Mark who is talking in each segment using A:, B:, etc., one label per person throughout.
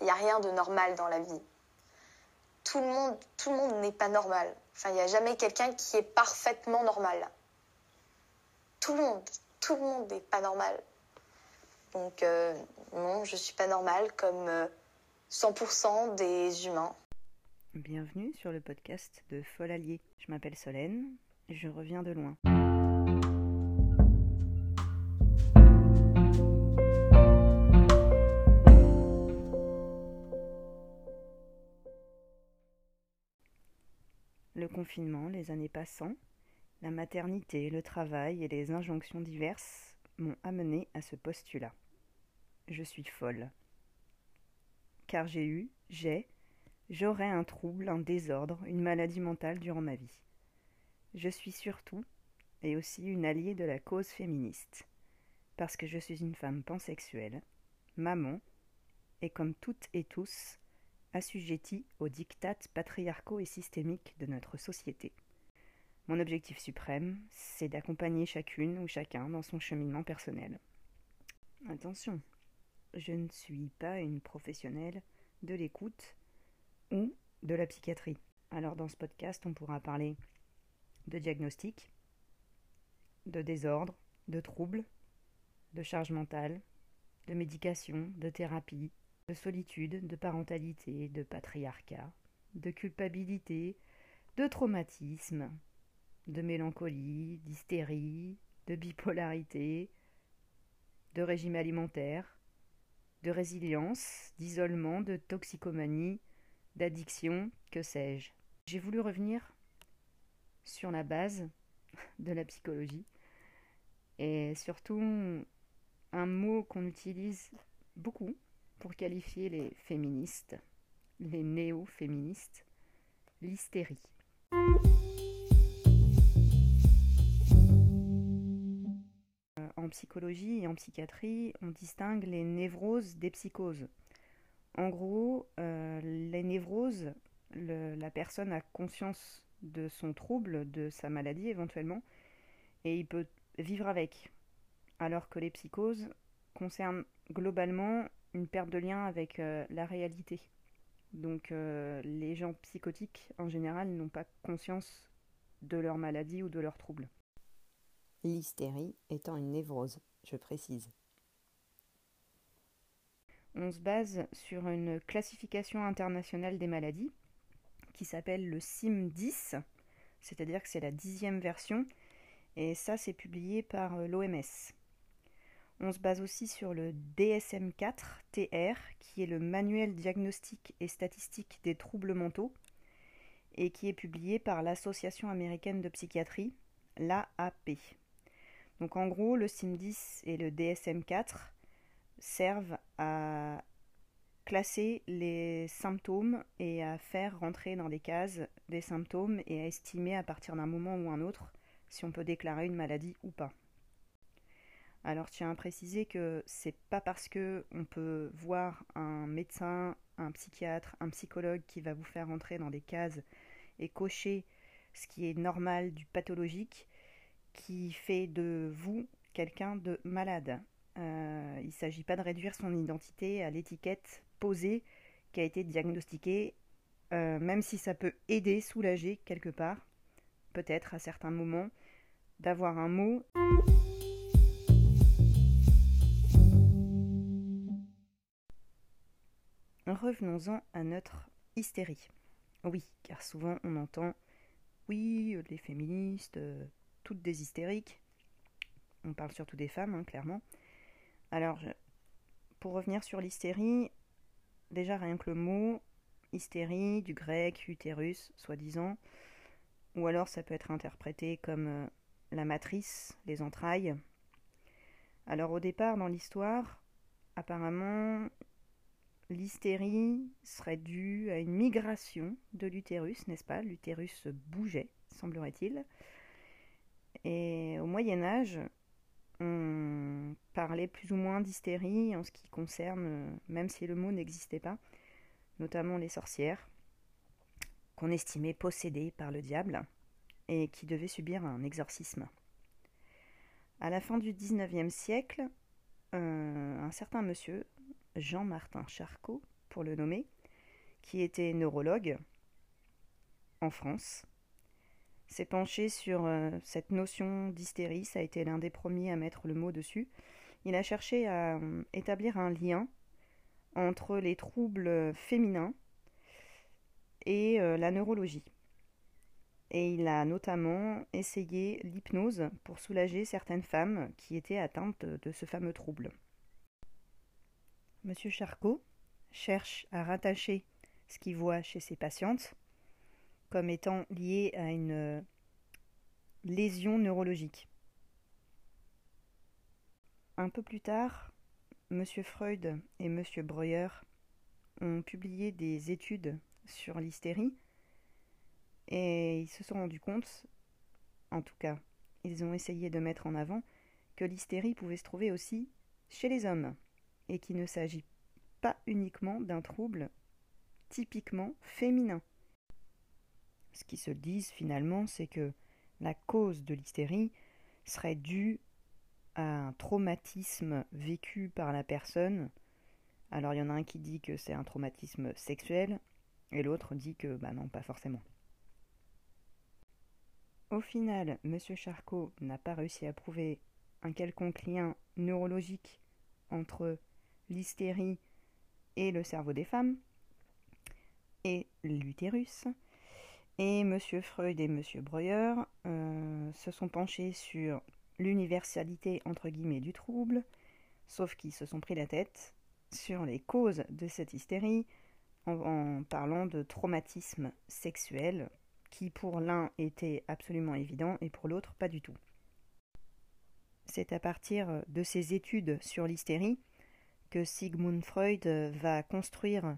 A: Il n'y a rien de normal dans la vie. Tout le monde, n'est pas normal. Enfin, il n'y a jamais quelqu'un qui est parfaitement normal. Tout le monde, tout le monde n'est pas normal. Donc, euh, non, je ne suis pas normale comme 100% euh, des humains.
B: Bienvenue sur le podcast de Folle. Je m'appelle Solène, je reviens de loin. Les années passant, la maternité, le travail et les injonctions diverses m'ont amené à ce postulat. Je suis folle. Car j'ai eu, j'ai, j'aurai un trouble, un désordre, une maladie mentale durant ma vie. Je suis surtout et aussi une alliée de la cause féministe, parce que je suis une femme pansexuelle, maman, et comme toutes et tous, assujettis aux dictates patriarcaux et systémiques de notre société. Mon objectif suprême, c'est d'accompagner chacune ou chacun dans son cheminement personnel. Attention, je ne suis pas une professionnelle de l'écoute ou de la psychiatrie. Alors dans ce podcast, on pourra parler de diagnostic, de désordre, de troubles, de charge mentale, de médication, de thérapie, de solitude, de parentalité, de patriarcat, de culpabilité, de traumatisme, de mélancolie, d'hystérie, de bipolarité, de régime alimentaire, de résilience, d'isolement, de toxicomanie, d'addiction, que sais-je. J'ai voulu revenir sur la base de la psychologie et surtout un mot qu'on utilise beaucoup pour qualifier les féministes, les néo-féministes, l'hystérie. Euh, en psychologie et en psychiatrie, on distingue les névroses des psychoses. En gros, euh, les névroses, la personne a conscience de son trouble, de sa maladie éventuellement, et il peut vivre avec. Alors que les psychoses concernent globalement une perte de lien avec euh, la réalité. Donc euh, les gens psychotiques en général n'ont pas conscience de leur maladie ou de leur trouble. L'hystérie étant une névrose, je précise. On se base sur une classification internationale des maladies qui s'appelle le CIM-10, c'est-à-dire que c'est la dixième version, et ça c'est publié par euh, l'OMS. On se base aussi sur le DSM-4-TR, qui est le manuel diagnostique et statistique des troubles mentaux, et qui est publié par l'Association américaine de psychiatrie, l'AAP. Donc en gros, le CIM-10 et le DSM-4 servent à classer les symptômes et à faire rentrer dans des cases des symptômes et à estimer à partir d'un moment ou un autre si on peut déclarer une maladie ou pas. Alors tiens à préciser que c'est pas parce que on peut voir un médecin, un psychiatre, un psychologue qui va vous faire entrer dans des cases et cocher ce qui est normal du pathologique qui fait de vous quelqu'un de malade. Euh, il ne s'agit pas de réduire son identité à l'étiquette posée qui a été diagnostiquée, euh, même si ça peut aider, soulager quelque part, peut-être à certains moments, d'avoir un mot. Revenons-en à notre hystérie. Oui, car souvent on entend oui, les féministes, euh, toutes des hystériques. On parle surtout des femmes, hein, clairement. Alors, pour revenir sur l'hystérie, déjà rien que le mot hystérie, du grec utérus, soi-disant, ou alors ça peut être interprété comme euh, la matrice, les entrailles. Alors au départ dans l'histoire, apparemment, L'hystérie serait due à une migration de l'utérus, n'est-ce pas? L'utérus bougeait, semblerait-il. Et au Moyen Âge, on parlait plus ou moins d'hystérie en ce qui concerne, même si le mot n'existait pas, notamment les sorcières, qu'on estimait possédées par le diable et qui devaient subir un exorcisme. À la fin du XIXe siècle, euh, un certain monsieur Jean-Martin Charcot, pour le nommer, qui était neurologue en France, s'est penché sur euh, cette notion d'hystérie, ça a été l'un des premiers à mettre le mot dessus. Il a cherché à euh, établir un lien entre les troubles féminins et euh, la neurologie. Et il a notamment essayé l'hypnose pour soulager certaines femmes qui étaient atteintes de ce fameux trouble. Monsieur Charcot cherche à rattacher ce qu'il voit chez ses patientes comme étant lié à une euh, lésion neurologique. Un peu plus tard, M. Freud et M. Breuer ont publié des études sur l'hystérie et ils se sont rendus compte, en tout cas, ils ont essayé de mettre en avant que l'hystérie pouvait se trouver aussi chez les hommes et qu'il ne s'agit pas uniquement d'un trouble typiquement féminin. Ce qu'ils se disent finalement, c'est que la cause de l'hystérie serait due à un traumatisme vécu par la personne. Alors il y en a un qui dit que c'est un traumatisme sexuel et l'autre dit que bah non, pas forcément. Au final, M. Charcot n'a pas réussi à prouver un quelconque lien neurologique entre l'hystérie et le cerveau des femmes et l'utérus. Et M. Freud et M. Breuer euh, se sont penchés sur l'universalité entre guillemets du trouble, sauf qu'ils se sont pris la tête sur les causes de cette hystérie en, parlant de traumatisme sexuel qui pour l'un était absolument évident et pour l'autre pas du tout. C'est à partir de ces études sur l'hystérie que Sigmund Freud va construire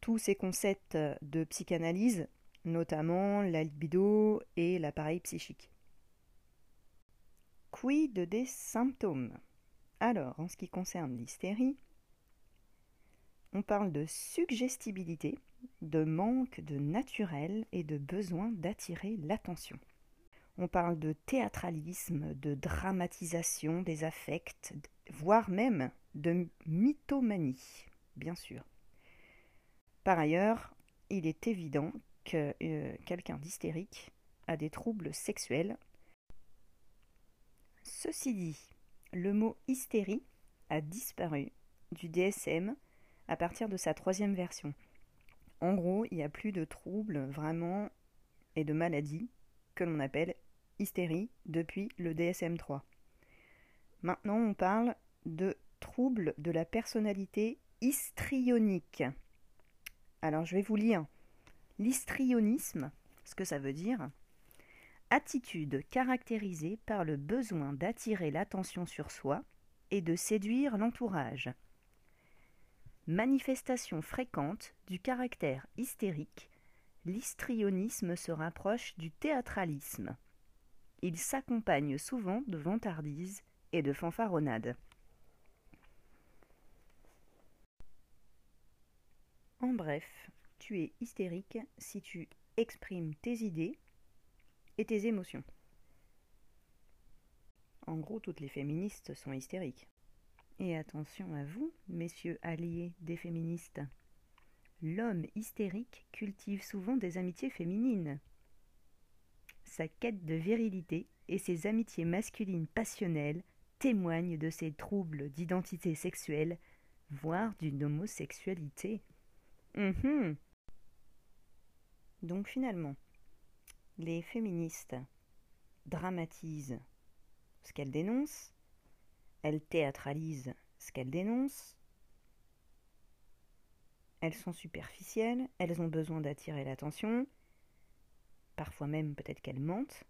B: tous ces concepts de psychanalyse notamment la libido et l'appareil psychique. Quid des symptômes? Alors, en ce qui concerne l'hystérie, on parle de suggestibilité, de manque de naturel et de besoin d'attirer l'attention. On parle de théâtralisme, de dramatisation des affects, voire même de mythomanie, bien sûr. Par ailleurs, il est évident que euh, quelqu'un d'hystérique a des troubles sexuels. Ceci dit, le mot hystérie a disparu du DSM à partir de sa troisième version. En gros, il n'y a plus de troubles vraiment et de maladies que l'on appelle hystérie depuis le DSM 3. Maintenant, on parle de troubles de la personnalité histrionique. Alors, je vais vous lire L'histrionisme, ce que ça veut dire Attitude caractérisée par le besoin d'attirer l'attention sur soi et de séduire l'entourage. Manifestation fréquente du caractère hystérique, l'histrionisme se rapproche du théâtralisme. Il s'accompagne souvent de vantardises et de fanfaronnades. En bref, tu es hystérique si tu exprimes tes idées et tes émotions. En gros, toutes les féministes sont hystériques. Et attention à vous, messieurs alliés des féministes. L'homme hystérique cultive souvent des amitiés féminines. Sa quête de virilité et ses amitiés masculines passionnelles témoignent de ses troubles d'identité sexuelle, voire d'une homosexualité. Hum donc finalement, les féministes dramatisent ce qu'elles dénoncent, elles théâtralisent ce qu'elles dénoncent, elles sont superficielles, elles ont besoin d'attirer l'attention, parfois même peut-être qu'elles mentent,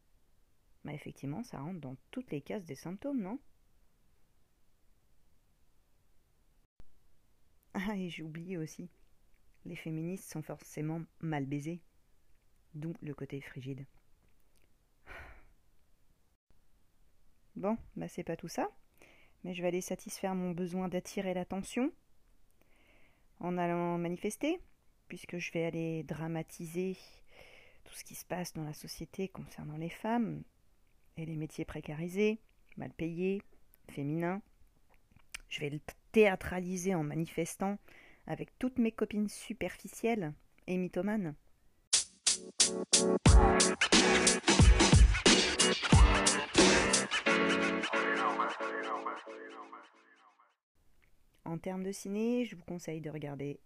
B: mais effectivement ça rentre dans toutes les cases des symptômes, non? Ah, et j'ai oublié aussi, les féministes sont forcément mal baisées d'où le côté frigide. Bon, bah c'est pas tout ça, mais je vais aller satisfaire mon besoin d'attirer l'attention en allant manifester, puisque je vais aller dramatiser tout ce qui se passe dans la société concernant les femmes et les métiers précarisés, mal payés, féminins. Je vais le théâtraliser en manifestant avec toutes mes copines superficielles et mythomanes. En termes de ciné, je vous conseille de regarder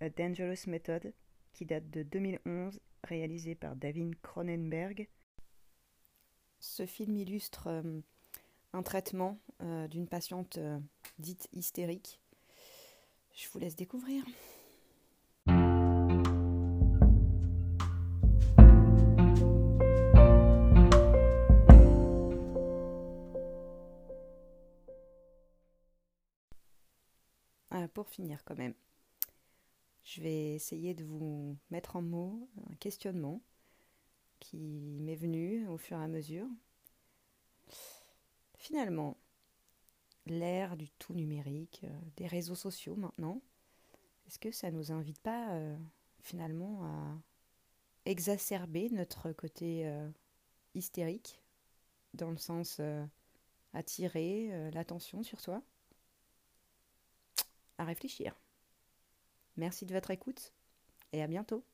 B: A Dangerous Method, qui date de 2011, réalisé par David Cronenberg. Ce film illustre euh, un traitement euh, d'une patiente euh, dite hystérique. Je vous laisse découvrir. Pour finir quand même, je vais essayer de vous mettre en mots un questionnement qui m'est venu au fur et à mesure. Finalement, l'ère du tout numérique, euh, des réseaux sociaux maintenant, est-ce que ça ne nous invite pas euh, finalement à exacerber notre côté euh, hystérique, dans le sens attirer l'attention sur soi? À réfléchir. Merci de votre écoute et à bientôt.